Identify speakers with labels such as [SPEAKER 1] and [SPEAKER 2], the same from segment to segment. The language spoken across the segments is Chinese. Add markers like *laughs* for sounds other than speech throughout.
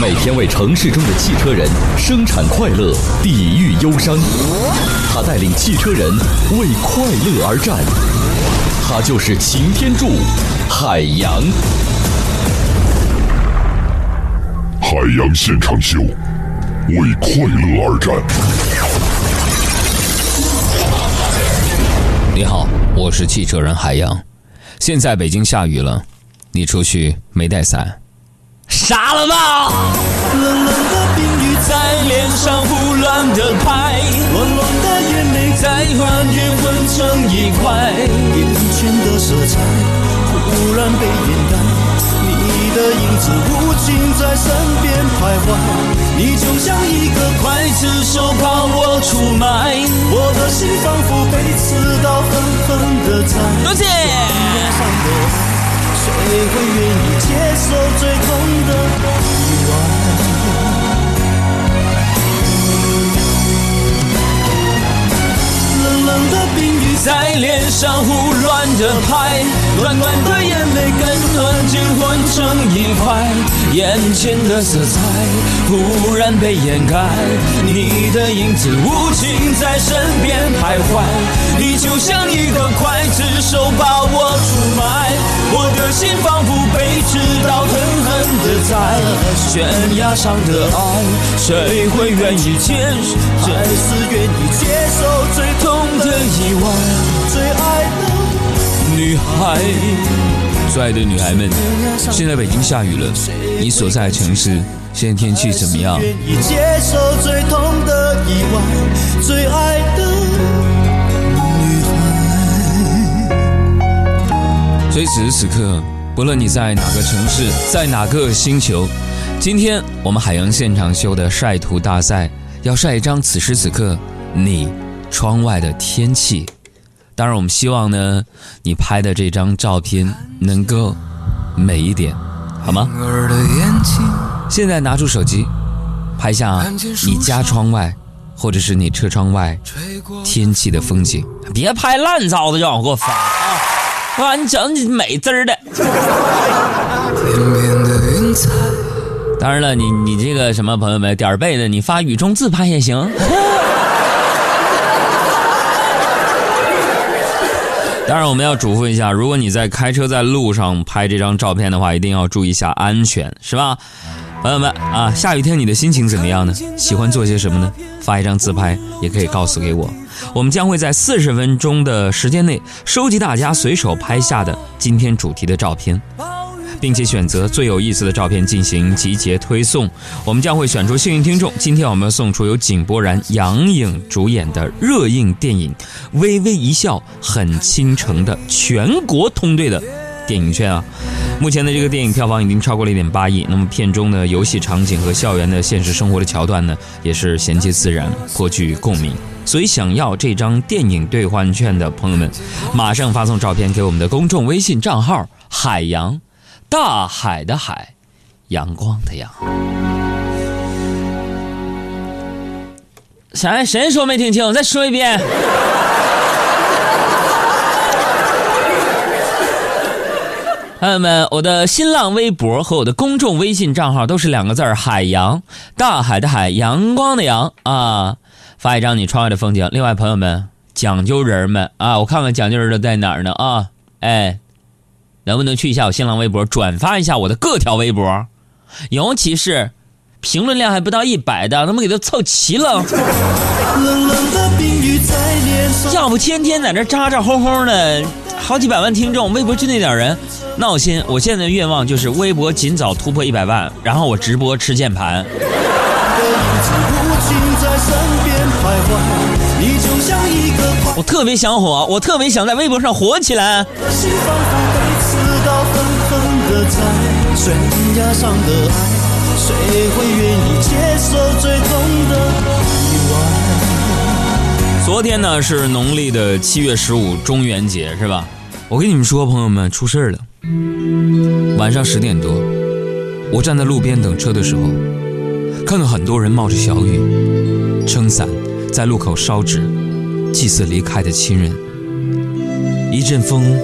[SPEAKER 1] 每天为城市中的汽车人生产快乐，抵御忧伤。他带领汽车人为快乐而战。他就是擎天柱，海洋。
[SPEAKER 2] 海洋现场秀，为快乐而战。
[SPEAKER 3] 你好，我是汽车人海洋。现在北京下雨了，你出去没带伞？傻了吧！
[SPEAKER 4] 冷冷的冰雨在脸上胡乱的拍，暖暖的眼泪在幻觉混成一块，眼前的色彩忽然被掩盖，你的影子无情在身边徘徊，你就像一个刽子手把我出卖，我的心仿佛被刺刀狠狠的宰。
[SPEAKER 3] 多谢。
[SPEAKER 4] 谁会愿意接受最痛的意外？冷冷的冰雨在脸上胡乱的拍，暖暖的眼泪跟暖金混成一块，眼前的色彩忽然被掩盖，你的影子无情在身边徘徊，你就像一个刽子手把我出卖，我的心仿佛被刺刀狠狠的宰，悬崖上的爱，谁会愿意接受？还是愿意接受最痛的意外？最爱的女孩。
[SPEAKER 3] 最爱的女孩们，现在北京下雨了，你所在的城市现在天气怎么样？
[SPEAKER 4] 愿意接受最痛的意外，最爱的女孩。
[SPEAKER 3] 所以此时此刻，不论你在哪个城市，在哪个星球，今天我们海洋现场秀的晒图大赛要晒一张此时此刻你窗外的天气。当然，我们希望呢，你拍的这张照片能够美一点，好吗？现在拿出手机，拍下你家窗外，或者是你车窗外天气的风景，别拍烂糟的，让我给我发啊！哇，你整你美滋儿的。当然了，你你这个什么朋友们点儿背的，你发雨中自拍也行。当然，我们要嘱咐一下，如果你在开车在路上拍这张照片的话，一定要注意一下安全，是吧？朋友们啊，下雨天你的心情怎么样呢？喜欢做些什么呢？发一张自拍也可以告诉给我，我们将会在四十分钟的时间内收集大家随手拍下的今天主题的照片。并且选择最有意思的照片进行集结推送，我们将会选出幸运听众。今天我们要送出由井柏然、杨颖主演的热映电影《微微一笑很倾城》的全国通兑的电影券啊！目前的这个电影票房已经超过了一点八亿。那么片中的游戏场景和校园的现实生活的桥段呢，也是衔接自然，颇具共鸣。所以想要这张电影兑换券的朋友们，马上发送照片给我们的公众微信账号“海洋”。大海的海，阳光的阳。谁谁说没听清？再说一遍。*laughs* 朋友们，我的新浪微博和我的公众微信账号都是两个字儿：海洋。大海的海，阳光的阳啊！发一张你窗外的风景。另外，朋友们，讲究人们啊，我看看讲究人的在哪儿呢啊？哎。能不能去一下我新浪微博，转发一下我的各条微博，尤其是评论量还不到一百的，能不能给它凑齐了？要不天天在这咋咋哄哄的，好几百万听众，微博就那点人，闹心。我现在的愿望就是微博尽早突破一百万，然后我直播吃键盘。我特别想火，我特别想在微博上火起来。
[SPEAKER 4] 刀狠狠的在悬崖上的爱，谁会愿意接受最痛的意外？
[SPEAKER 3] 昨天呢是农历的七月十五中元节是吧？我跟你们说，朋友们出事儿了。晚上十点多，我站在路边等车的时候，看到很多人冒着小雨，撑伞在路口烧纸，祭祀离开的亲人。一阵风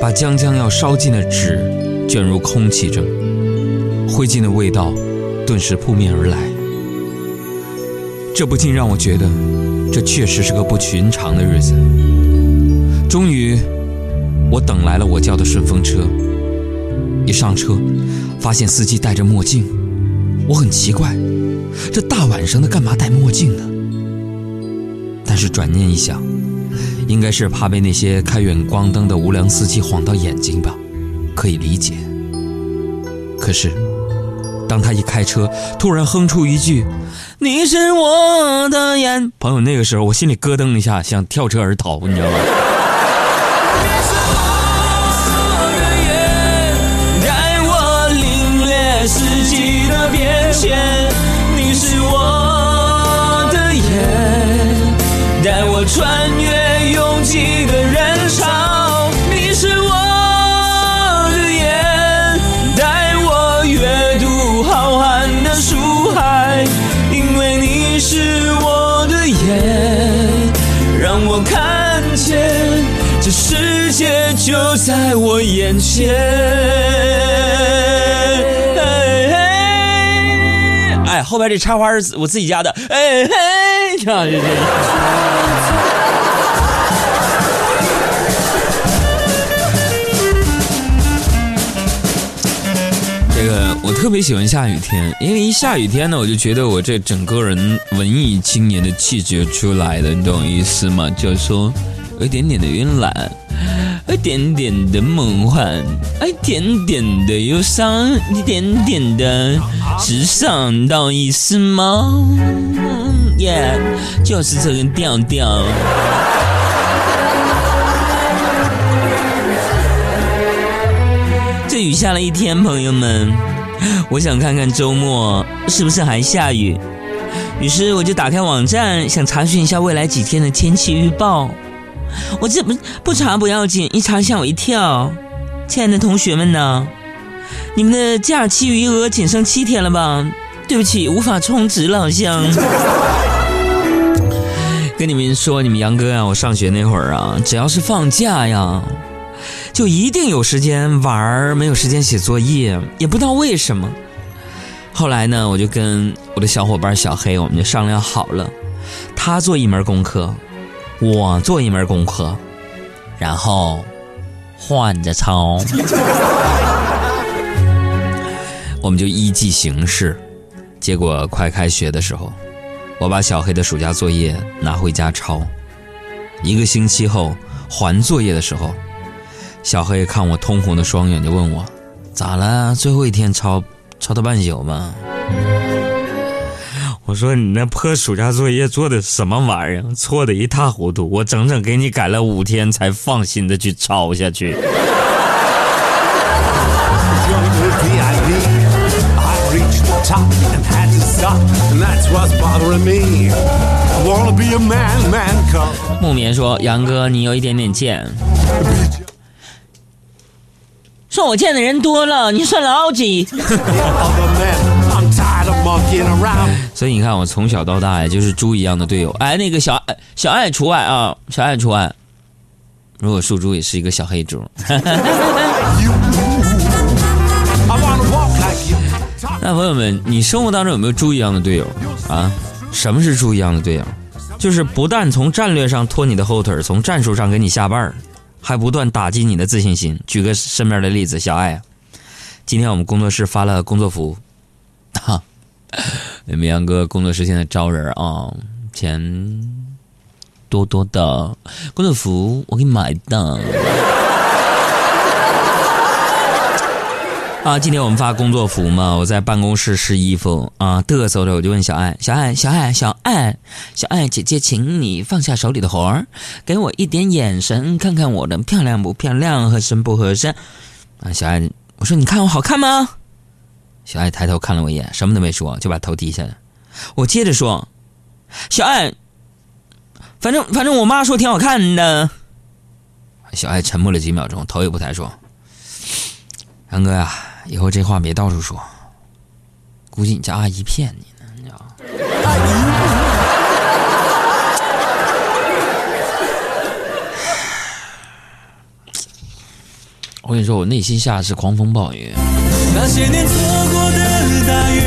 [SPEAKER 3] 把将将要烧尽的纸卷入空气中，灰烬的味道顿时扑面而来。这不禁让我觉得，这确实是个不寻常的日子。终于，我等来了我叫的顺风车。一上车，发现司机戴着墨镜，我很奇怪，这大晚上的干嘛戴墨镜呢？但是转念一想，应该是怕被那些开远光灯的无良司机晃到眼睛吧，可以理解。可是，当他一开车，突然哼出一句“你是我的眼”，朋友，那个时候我心里咯噔一下，想跳车而逃，你知道吗？
[SPEAKER 4] 眼前。
[SPEAKER 3] 哎，后边这插花是我自己家的，哎嘿，这。个我特别喜欢下雨天，因为一下雨天呢，我就觉得我这整个人文艺青年的气质出来了，你懂我意思吗？就是说，有一点点的慵懒，一点点的梦幻，一点点的忧伤，一点点的时尚，懂我意思吗？耶、就是这个调调。这雨下了一天，朋友们，我想看看周末是不是还下雨。于是我就打开网站，想查询一下未来几天的天气预报。我这不不查不要紧，一查吓我一跳。亲爱的同学们呢？你们的假期余额仅剩七天了吧？对不起，无法充值了，好像。*laughs* 跟你们说，你们杨哥啊，我上学那会儿啊，只要是放假呀，就一定有时间玩儿，没有时间写作业，也不知道为什么。后来呢，我就跟我的小伙伴小黑，我们就商量好了，他做一门功课，我做一门功课，然后换着抄。*laughs* 我们就依计行事。结果快开学的时候，我把小黑的暑假作业拿回家抄。一个星期后还作业的时候，小黑看我通红的双眼，就问我：“咋了？最后一天抄，抄到半宿吗？”我说你那破暑假作业做的什么玩意儿？错的一塌糊涂，我整整给你改了五天才放心的去抄下去。木棉说：“杨哥，你有一点点贱。”算我见的人多了，你算老几？*laughs* *laughs* 所以你看，我从小到大呀，就是猪一样的队友。哎，那个小小爱除外啊，小爱除外。如果树猪也是一个小黑猪. *laughs* 那朋友们，你生活当中有没有猪一样的队友啊？什么是猪一样的队友？就是不但从战略上拖你的后腿，从战术上给你下绊儿，还不断打击你的自信心。举个身边的例子，小爱，今天我们工作室发了工作服，哈，你你们杨哥工作室现在招人啊，钱多多的，工作服我给你买的。啊，今天我们发工作服嘛，我在办公室试衣服啊，嘚瑟着我就问小爱，小爱，小爱，小爱，小爱姐姐，请你放下手里的活儿，给我一点眼神，看看我的漂亮不漂亮，合身不合身。啊，小爱，我说你看我好看吗？小爱抬头看了我一眼，什么都没说，就把头低下了。我接着说：“小爱，反正反正我妈说挺好看的。”小爱沉默了几秒钟，头也不抬说：“杨哥呀，以后这话别到处说，估计你家阿姨骗你呢，你知道吗？”我跟你说，我内心下的是狂风暴雨。
[SPEAKER 4] 那些年错过的大雨，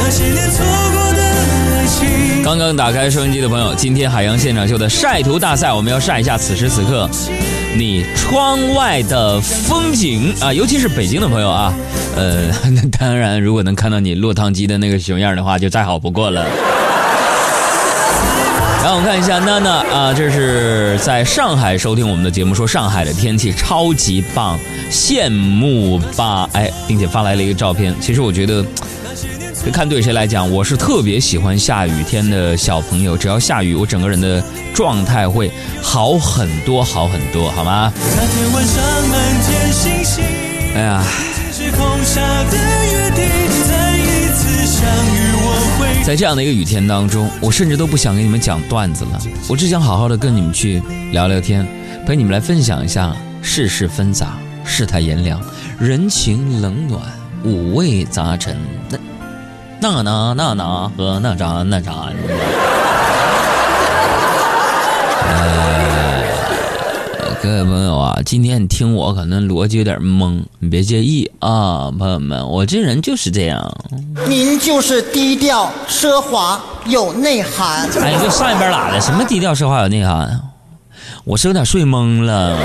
[SPEAKER 4] 那些年错过的爱情。
[SPEAKER 3] 刚刚打开收音机的朋友，今天海洋现场秀的晒图大赛，我们要晒一下此时此刻你窗外的风景啊，尤其是北京的朋友啊。呃，那 *laughs* 当然，如果能看到你落汤鸡的那个熊样的话，就再好不过了。然后我们看一下娜娜啊，这是在上海收听我们的节目，说上海的天气超级棒，羡慕吧？哎，并且发来了一个照片。其实我觉得，看对谁来讲，我是特别喜欢下雨天的小朋友。只要下雨，我整个人的状态会好很多，好很多，好吗？
[SPEAKER 4] 那天晚上满天星星，
[SPEAKER 3] 哎呀，
[SPEAKER 4] 是空下的约定，再一次相遇，我会。
[SPEAKER 3] 在这样的一个雨天当中，我甚至都不想给你们讲段子了，我只想好好的跟你们去聊聊天，陪你们来分享一下世事纷杂、世态炎凉、人情冷暖、五味杂陈。那那那那那和那啥那啥。呃，各位朋友啊，今天你听我可能逻辑有点懵，你别介意啊，朋友们，我这人就是这样。
[SPEAKER 5] 您就是低调奢华有内涵，
[SPEAKER 3] 哎，你就上一边拉的，什么低调奢华有内涵？我是有点睡懵了。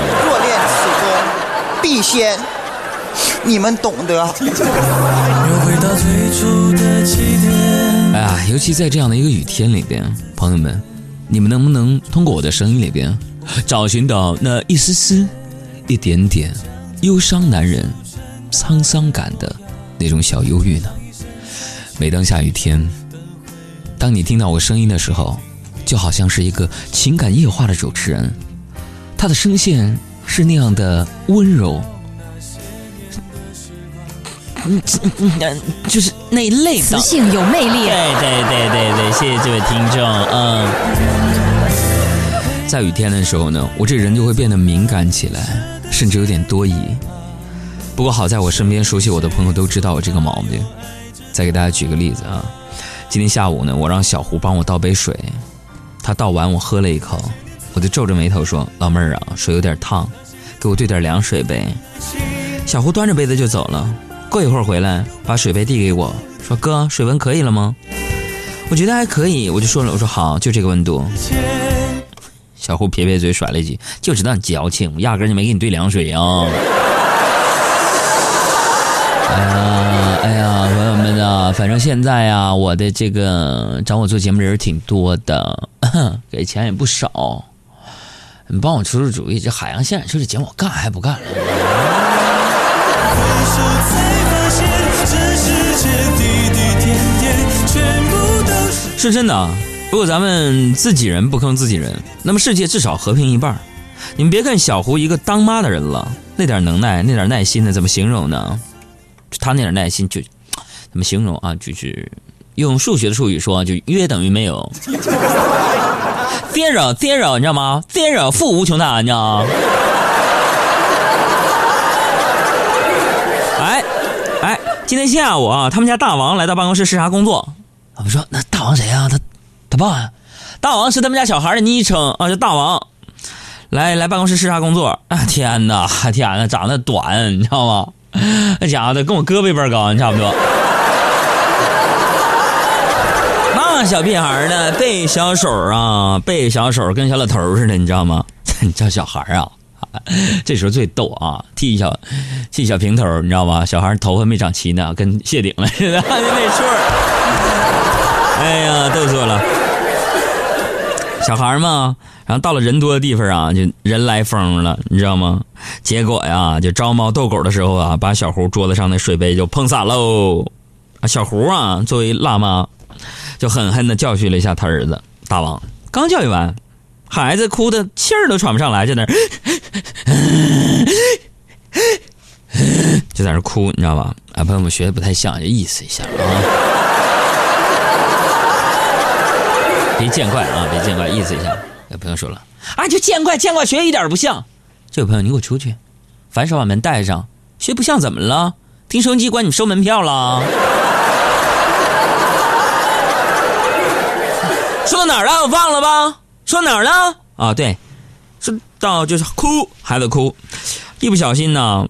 [SPEAKER 5] 必先，你们懂得。
[SPEAKER 3] 哎呀，尤其在这样的一个雨天里边，朋友们，你们能不能通过我的声音里边，找寻到那一丝丝、一点点忧伤男人沧桑感的那种小忧郁呢？每当下雨天，当你听到我声音的时候，就好像是一个情感夜话的主持人，他的声线是那样的温柔。嗯嗯嗯，就是那一类的
[SPEAKER 6] 磁。性有魅力。
[SPEAKER 3] 对对对对对，谢谢这位听众。嗯，在雨天的时候呢，我这人就会变得敏感起来，甚至有点多疑。不过好在我身边熟悉我的朋友都知道我这个毛病。再给大家举个例子啊，今天下午呢，我让小胡帮我倒杯水，他倒完我喝了一口，我就皱着眉头说：“老妹儿啊，水有点烫，给我兑点凉水呗。”小胡端着杯子就走了。过一会儿回来，把水杯递给我，说：“哥，水温可以了吗？”我觉得还可以，我就说了，我说好，就这个温度。小胡撇撇嘴，甩了一句：“就知道你矫情，压根就没给你兑凉水呀、*laughs* 哎呀，哎呀，朋友们啊，反正现在啊，我的这个找我做节目的人挺多的，*laughs* 给钱也不少。你帮我出出主意，这海洋现场秀这节目我干还不干了？
[SPEAKER 4] 是。
[SPEAKER 3] 真的啊，如果咱们自己人不坑自己人，那么世界至少和平一半。你们别看小胡一个当妈的人了，那点能耐、那点耐心呢，怎么形容呢？他那点耐心就，怎么形容啊？就是用数学的术语说，就约等于没有。Zero zero，你知道吗？zero 负无穷大，你知道吗？哎哎，今天下午啊，他们家大王来到办公室视察工作。我们说那大王谁呀、他他爸呀、大王是他们家小孩的昵称啊，叫大王。来来办公室视察工作啊！天哪，天哪，长得短，你知道吗？那 *laughs* 家伙的跟我胳膊一般高，你差不多。小屁孩呢，背小手啊，背小手跟小老头似的，你知道吗？*laughs* 你叫小孩啊？*laughs* 这时候最逗啊，剃小剃小平头，你知道吗？小孩头发没长齐呢，跟谢顶了似的，*laughs* 那错。哎呀，逗死我了！小孩嘛，然后到了人多的地方啊，就人来疯了，你知道吗？结果呀，就招猫逗狗的时候啊，把小胡桌子上的水杯就碰洒喽。啊，小胡啊，作为辣妈，就狠狠的教训了一下他儿子大王。刚教育完，孩子哭的气儿都喘不上来，在那儿就在那儿哭，你知道吧？啊，朋友们学的不太像，就意思一下啊。别见怪啊，别见怪，意思一下。有朋友说了啊，就见怪见怪，学一点不像。这位朋友，你给我出去！反手把门带上，学不像怎么了？听收音机管你收门票了？说到哪儿了？我忘了吧？说哪儿了？啊，对，说到就是哭，孩子哭，一不小心呢，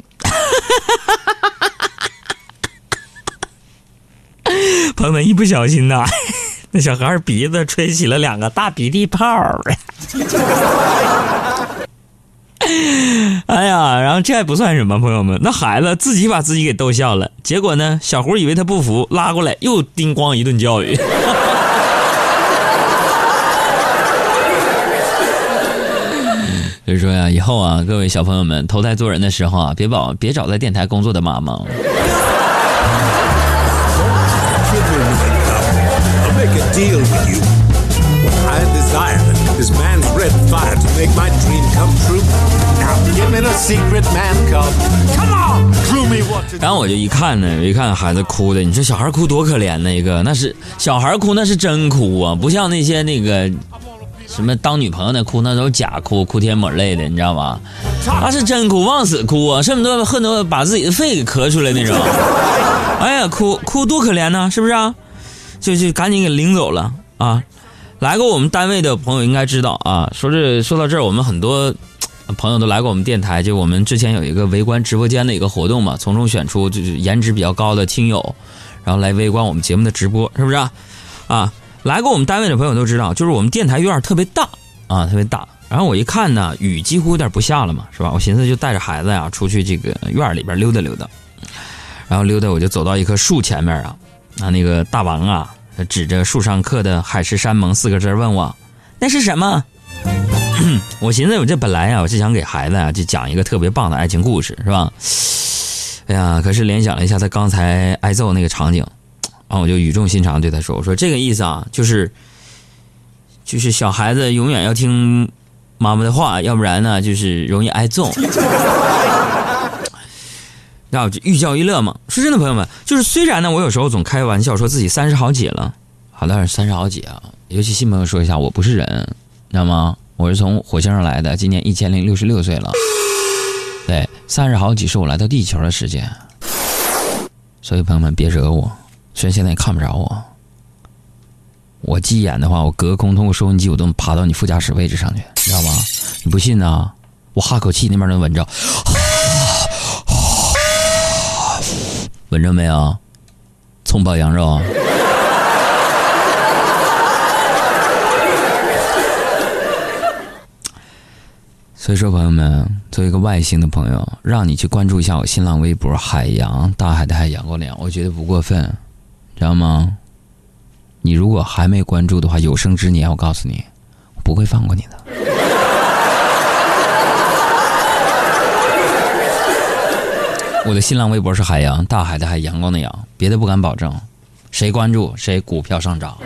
[SPEAKER 3] *laughs* 朋友们一不小心呢，*laughs* 那小孩鼻子吹起了两个大鼻涕泡儿。哎呀，然后这还不算什么，朋友们，那孩子自己把自己给逗笑了。结果呢，小胡以为他不服，拉过来又叮咣一顿教育。说呀，以后啊，各位小朋友们投胎做人的时候啊，别保别找在电台工作的妈妈。然后我就一看呢，一看孩子哭的，你说小孩哭多可怜呢？一个那是小孩哭，那是真哭啊，不像那些那个。什么当女朋友的哭，那都是假哭，哭天抹泪的，你知道吗？他是真哭，往死哭啊，恨不得恨不得把自己的肺给咳出来那种。*laughs* 哎呀，哭哭多可怜呢，是不是啊？就就赶紧给领走了啊！来过我们单位的朋友应该知道啊，说这说到这儿，我们很多朋友都来过我们电台，就我们之前有一个围观直播间的一个活动嘛，从中选出就是颜值比较高的听友，然后来围观我们节目的直播，是不是啊？啊，来过我们单位的朋友都知道，就是我们电台院特别大啊，特别大。然后我一看呢，雨几乎有点不下了嘛，是吧？我寻思就带着孩子呀出去这个院里边溜达溜达，然后溜达我就走到一棵树前面啊，啊那个大王啊指着树上刻的“海誓山盟”四个字问我那是什么？*clears throat* 我寻思我这本来呀，我是想给孩子啊就讲一个特别棒的爱情故事，是吧？哎呀，可是联想了一下他刚才挨揍那个场景，然后我就语重心长对他说：“我说这个意思啊，就是就是小孩子永远要听妈妈的话，要不然呢就是容易挨揍。”那我就寓教于乐嘛。说真的，朋友们，就是虽然呢，我有时候总开玩笑说自己三十好几了，好的，三十好几啊。尤其新朋友说一下，我不是人，知道吗？我是从火星上来的，今年一千零六十六岁了。对，三十好几是我来到地球的时间。所以朋友们别惹我，虽然现在也看不着我，我急眼的话，我隔空通过收音机，我都能爬到你副驾驶位置上去，你知道吗？你不信呢？我哈口气，那边能闻着，闻着没有？葱爆羊肉。所以说，朋友们，作为一个外星的朋友，让你去关注一下我新浪微博“海洋大海的海阳光的阳”，我觉得不过分，知道吗？你如果还没关注的话，有生之年，我告诉你，我不会放过你的。*laughs* 我的新浪微博是海洋大海的海阳光的阳，别的不敢保证，谁关注谁股票上涨。